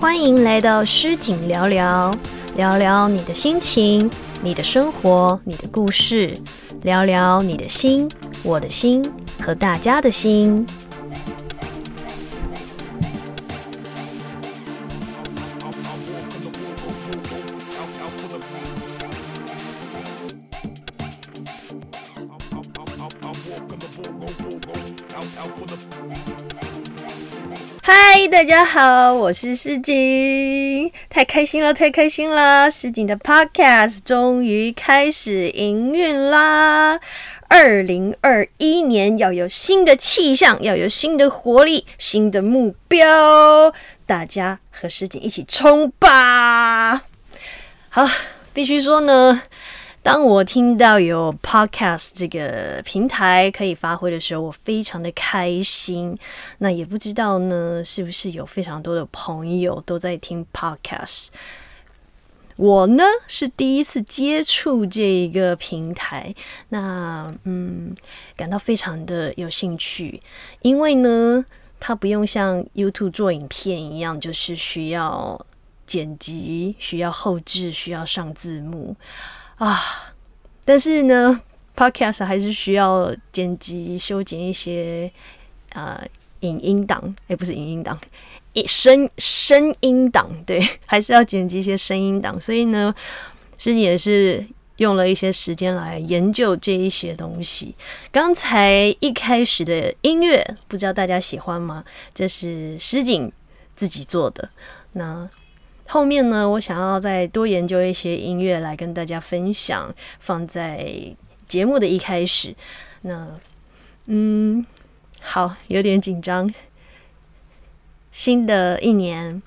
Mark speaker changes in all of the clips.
Speaker 1: 欢迎来到诗景聊聊，聊聊你的心情、你的生活、你的故事，聊聊你的心、我的心和大家的心。大家好，我是诗景，太开心了，太开心了！诗景的 Podcast 终于开始营运啦！二零二一年要有新的气象，要有新的活力，新的目标，大家和诗景一起冲吧！好，必须说呢。当我听到有 Podcast 这个平台可以发挥的时候，我非常的开心。那也不知道呢，是不是有非常多的朋友都在听 Podcast？我呢是第一次接触这一个平台，那嗯，感到非常的有兴趣，因为呢，它不用像 YouTube 做影片一样，就是需要剪辑、需要后置、需要上字幕。啊，但是呢，Podcast 还是需要剪辑、修剪一些啊影音档，哎，不是影音档，声声音档，对，还是要剪辑一些声音档。所以呢，实际也是用了一些时间来研究这一些东西。刚才一开始的音乐，不知道大家喜欢吗？这是诗景自己做的。那。后面呢，我想要再多研究一些音乐来跟大家分享，放在节目的一开始。那，嗯，好，有点紧张。新的一年，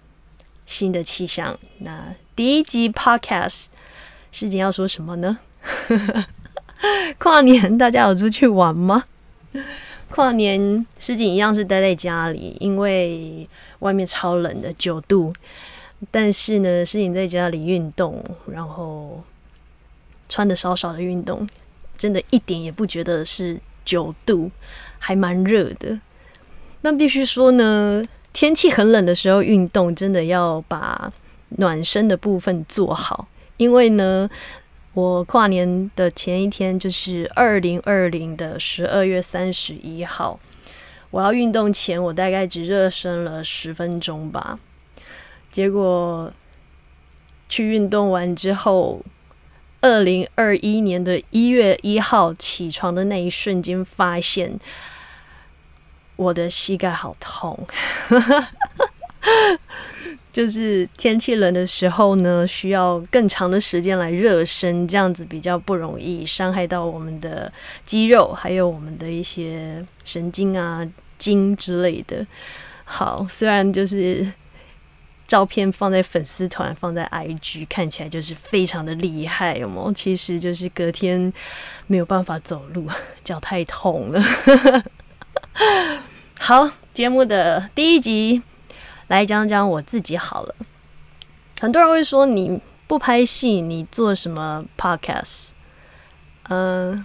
Speaker 1: 新的气象。那第一集 Podcast，事情要说什么呢？跨年大家有出去玩吗？跨年事情一样是待在家里，因为外面超冷的九度。但是呢，是你在家里运动，然后穿的少少的运动，真的一点也不觉得是九度，还蛮热的。那必须说呢，天气很冷的时候运动，真的要把暖身的部分做好。因为呢，我跨年的前一天就是二零二零的十二月三十一号，我要运动前，我大概只热身了十分钟吧。结果去运动完之后，二零二一年的一月一号起床的那一瞬间，发现我的膝盖好痛。就是天气冷的时候呢，需要更长的时间来热身，这样子比较不容易伤害到我们的肌肉，还有我们的一些神经啊、筋之类的。好，虽然就是。照片放在粉丝团，放在 IG，看起来就是非常的厉害，有有？其实就是隔天没有办法走路，脚太痛了。好，节目的第一集来讲讲我自己好了。很多人会说你不拍戏，你做什么 Podcast？嗯，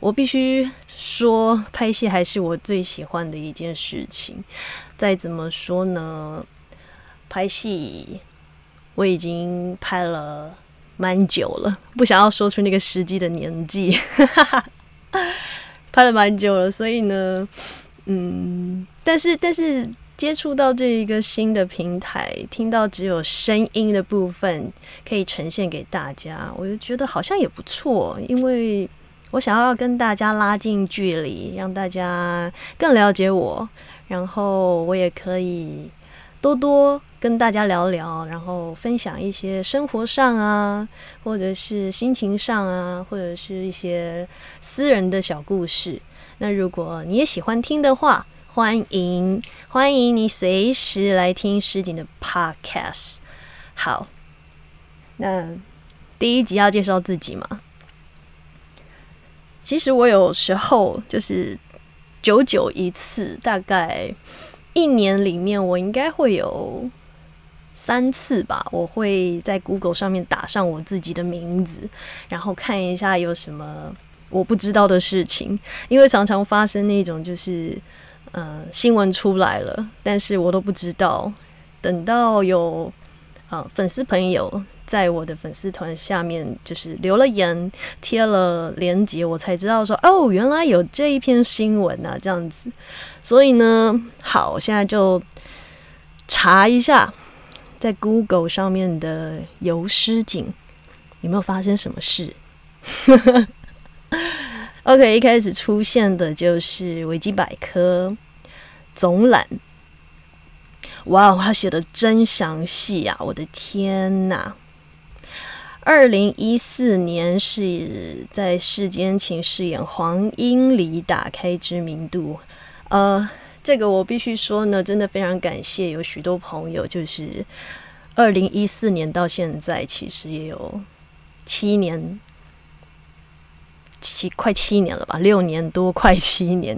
Speaker 1: 我必须说，拍戏还是我最喜欢的一件事情。再怎么说呢？拍戏我已经拍了蛮久了，不想要说出那个实际的年纪，拍了蛮久了，所以呢，嗯，但是但是接触到这一个新的平台，听到只有声音的部分可以呈现给大家，我就觉得好像也不错，因为我想要跟大家拉近距离，让大家更了解我，然后我也可以多多。跟大家聊聊，然后分享一些生活上啊，或者是心情上啊，或者是一些私人的小故事。那如果你也喜欢听的话，欢迎欢迎你随时来听诗景的 Podcast。好，那第一集要介绍自己嘛？其实我有时候就是久久一次，大概一年里面，我应该会有。三次吧，我会在 Google 上面打上我自己的名字，然后看一下有什么我不知道的事情。因为常常发生那种就是，呃，新闻出来了，但是我都不知道等到有啊粉丝朋友在我的粉丝团下面就是留了言，贴了链接，我才知道说哦，原来有这一篇新闻啊，这样子。所以呢，好，我现在就查一下在 Google 上面的游诗景有没有发生什么事。OK，一开始出现的就是维基百科总览。哇，他写的真详细啊！我的天呐！二零一四年是在世间请饰演黄英里打开知名度。呃，这个我必须说呢，真的非常感谢有许多朋友，就是二零一四年到现在，其实也有七年。七快七年了吧，六年多，快七年。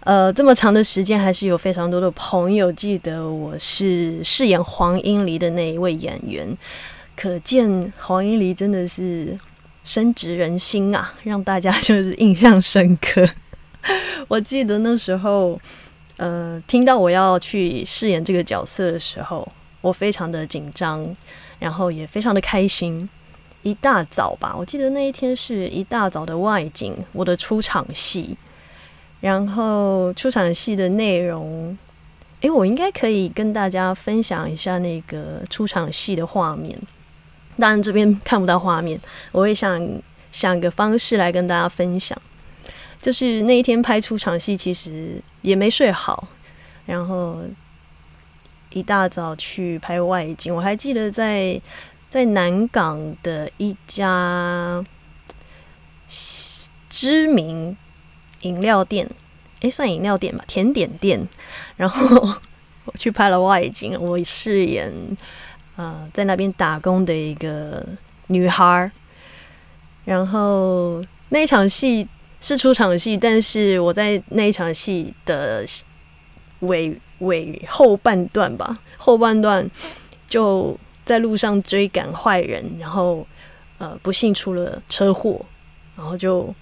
Speaker 1: 呃，这么长的时间，还是有非常多的朋友记得我是饰演黄英离的那一位演员。可见黄英离真的是深植人心啊，让大家就是印象深刻。我记得那时候，呃，听到我要去饰演这个角色的时候，我非常的紧张，然后也非常的开心。一大早吧，我记得那一天是一大早的外景，我的出场戏，然后出场戏的内容，诶，我应该可以跟大家分享一下那个出场戏的画面。当然这边看不到画面，我会想想个方式来跟大家分享。就是那一天拍出场戏，其实也没睡好，然后一大早去拍外景，我还记得在。在南港的一家知名饮料店，诶，算饮料店吧，甜点店。然后 我去拍了外景，我饰演呃在那边打工的一个女孩。然后那一场戏是出场戏，但是我在那一场戏的尾尾后半段吧，后半段就。在路上追赶坏人，然后呃不幸出了车祸，然后就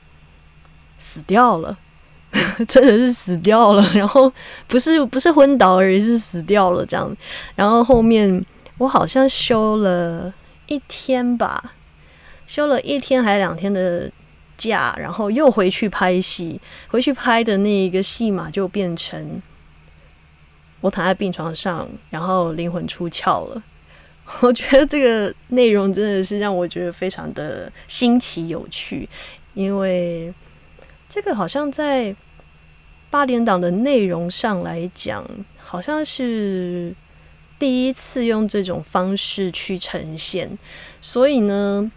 Speaker 1: 死掉了，真的是死掉了。然后不是不是昏倒而已，是死掉了这样。然后后面我好像休了一天吧，休了一天还两天的假，然后又回去拍戏。回去拍的那一个戏码就变成我躺在病床上，然后灵魂出窍了。我觉得这个内容真的是让我觉得非常的新奇有趣，因为这个好像在八点档的内容上来讲，好像是第一次用这种方式去呈现，所以呢。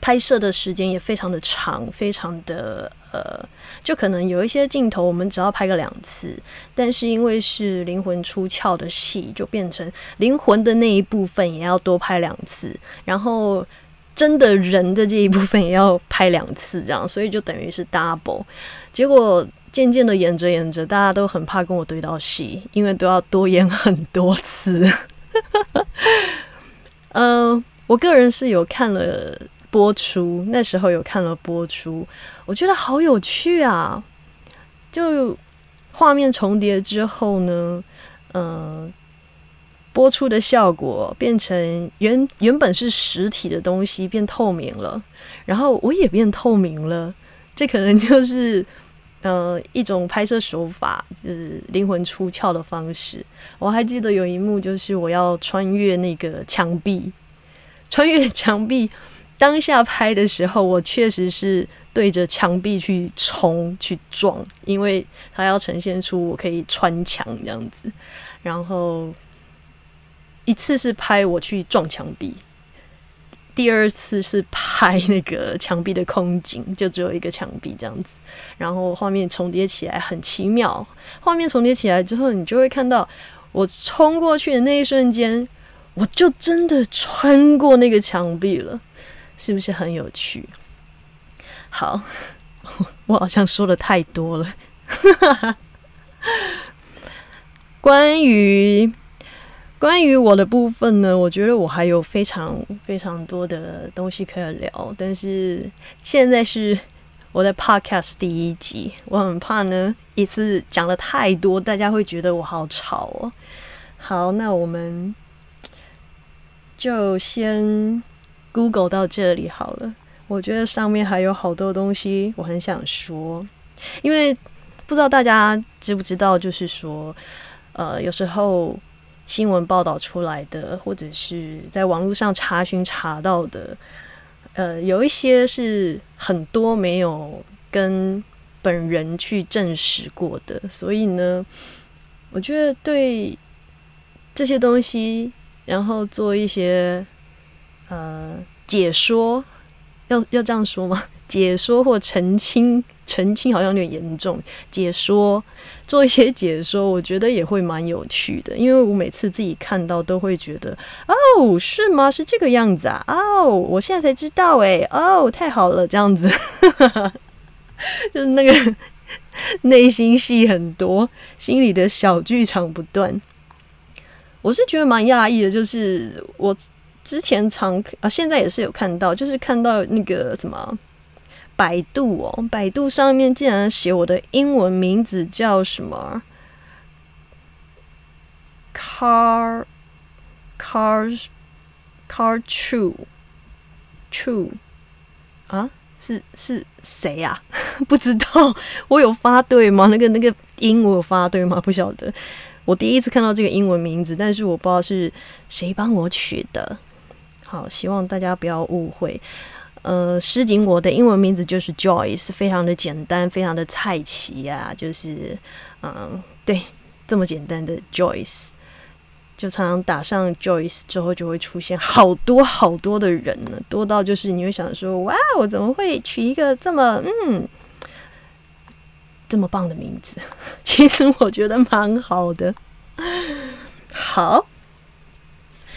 Speaker 1: 拍摄的时间也非常的长，非常的呃，就可能有一些镜头我们只要拍个两次，但是因为是灵魂出窍的戏，就变成灵魂的那一部分也要多拍两次，然后真的人的这一部分也要拍两次，这样，所以就等于是 double。结果渐渐的演着演着，大家都很怕跟我对到戏，因为都要多演很多次。嗯，我个人是有看了。播出那时候有看了播出，我觉得好有趣啊！就画面重叠之后呢，嗯，播出的效果变成原原本是实体的东西变透明了，然后我也变透明了。这可能就是呃一种拍摄手法，就是灵魂出窍的方式。我还记得有一幕，就是我要穿越那个墙壁，穿越墙壁。当下拍的时候，我确实是对着墙壁去冲去撞，因为它要呈现出我可以穿墙这样子。然后一次是拍我去撞墙壁，第二次是拍那个墙壁的空景，就只有一个墙壁这样子。然后画面重叠起来很奇妙，画面重叠起来之后，你就会看到我冲过去的那一瞬间，我就真的穿过那个墙壁了。是不是很有趣？好，我好像说的太多了。关于关于我的部分呢，我觉得我还有非常非常多的东西可以聊，但是现在是我的 podcast 第一集，我很怕呢一次讲了太多，大家会觉得我好吵哦。好，那我们就先 Google 到这里好了。我觉得上面还有好多东西我很想说，因为不知道大家知不知道，就是说，呃，有时候新闻报道出来的，或者是在网络上查询查到的，呃，有一些是很多没有跟本人去证实过的，所以呢，我觉得对这些东西，然后做一些呃解说。要要这样说吗？解说或澄清，澄清好像有点严重。解说做一些解说，我觉得也会蛮有趣的，因为我每次自己看到都会觉得，哦，是吗？是这个样子啊？哦，我现在才知道，哎，哦，太好了，这样子，就是那个 内心戏很多，心里的小剧场不断。我是觉得蛮讶异的，就是我。之前常啊，现在也是有看到，就是看到那个什么百度哦，百度上面竟然写我的英文名字叫什么，car cars car true true 啊，是是谁呀？不知道，我有发对吗？那个那个音我有发对吗？不晓得。我第一次看到这个英文名字，但是我不知道是谁帮我取的。好，希望大家不要误会。呃，诗锦，我的英文名字就是 Joyce，非常的简单，非常的菜奇呀，就是嗯，对，这么简单的 Joyce，就常常打上 Joyce 之后，就会出现好多好多的人呢，多到就是你会想说，哇，我怎么会取一个这么嗯这么棒的名字？其实我觉得蛮好的。好。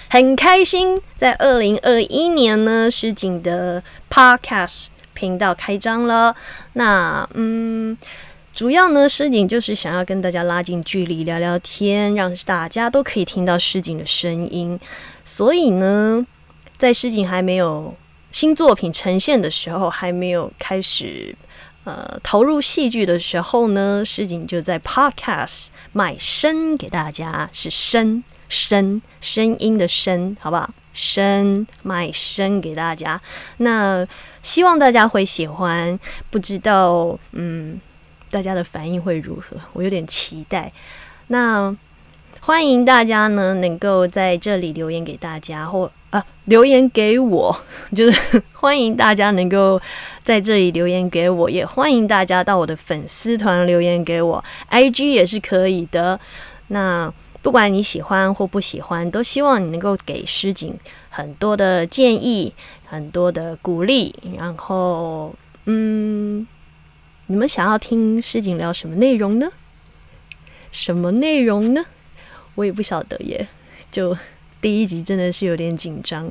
Speaker 1: 很开心，在二零二一年呢，诗景的 Podcast 频道开张了。那嗯，主要呢，诗景就是想要跟大家拉近距离，聊聊天，让大家都可以听到诗景的声音。所以呢，在诗景还没有新作品呈现的时候，还没有开始呃投入戏剧的时候呢，诗景就在 Podcast 卖声给大家，是声。声声音的声，好不好？声卖声给大家，那希望大家会喜欢。不知道，嗯，大家的反应会如何？我有点期待。那欢迎大家呢，能够在这里留言给大家，或啊留言给我，就是 欢迎大家能够在这里留言给我，也欢迎大家到我的粉丝团留言给我，IG 也是可以的。那。不管你喜欢或不喜欢，都希望你能够给诗景很多的建议，很多的鼓励。然后，嗯，你们想要听诗景聊什么内容呢？什么内容呢？我也不晓得耶。就第一集真的是有点紧张，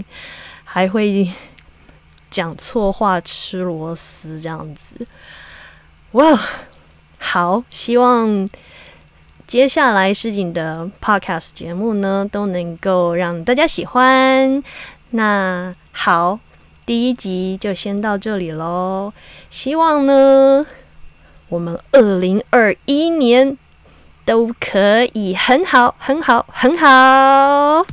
Speaker 1: 还会讲错话、吃螺丝这样子。哇，好，希望。接下来诗景的 podcast 节目呢，都能够让大家喜欢。那好，第一集就先到这里喽。希望呢，我们二零二一年都可以很好、很好、很好。